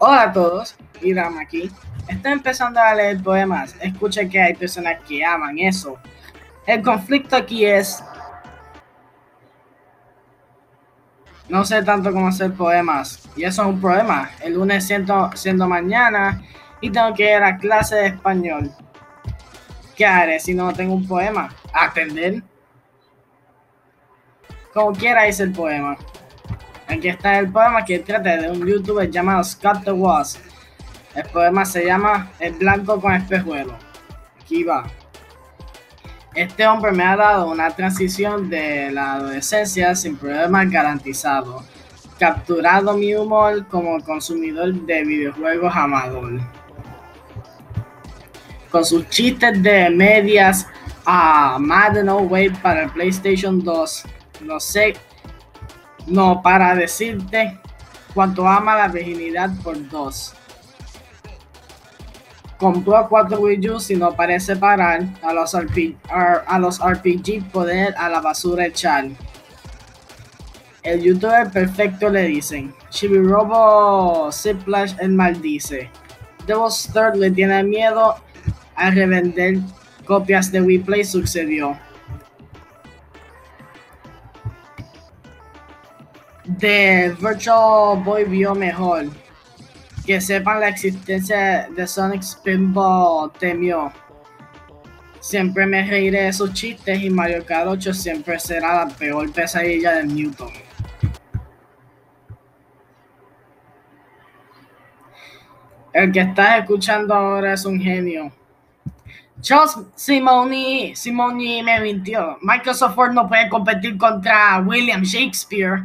Hola a todos, Iram aquí. Estoy empezando a leer poemas. Escucha que hay personas que aman eso. El conflicto aquí es... No sé tanto cómo hacer poemas. Y eso es un problema. El lunes siento, siendo mañana y tengo que ir a clase de español. ¿Qué haré si no tengo un poema? ¿Atender? Como quiera hice el poema. Aquí está el poema que trata de un youtuber llamado Scott the Wasp. El poema se llama El blanco con espejuelo. Aquí va. Este hombre me ha dado una transición de la adolescencia sin problemas garantizado. Capturado mi humor como consumidor de videojuegos amador. Con sus chistes de medias a Madden Away para el PlayStation 2. No sé no, para decirte cuánto ama la virginidad por dos. Compró cuatro Wii U y no parece parar a los, RPG, a los RPG poder a la basura echar. El youtuber perfecto le dicen. Chibi-Robo Ziplash el maldice. Devil's Third le tiene miedo a revender copias de Wii Play sucedió. De Virtual Boy vio mejor. Que sepan la existencia de Sonic Spinball temió. Siempre me reiré de sus chistes y Mario Kart 8 siempre será la peor pesadilla de Newton. El que estás escuchando ahora es un genio. Charles Simoni, Simoni me mintió. Microsoft Word no puede competir contra William Shakespeare.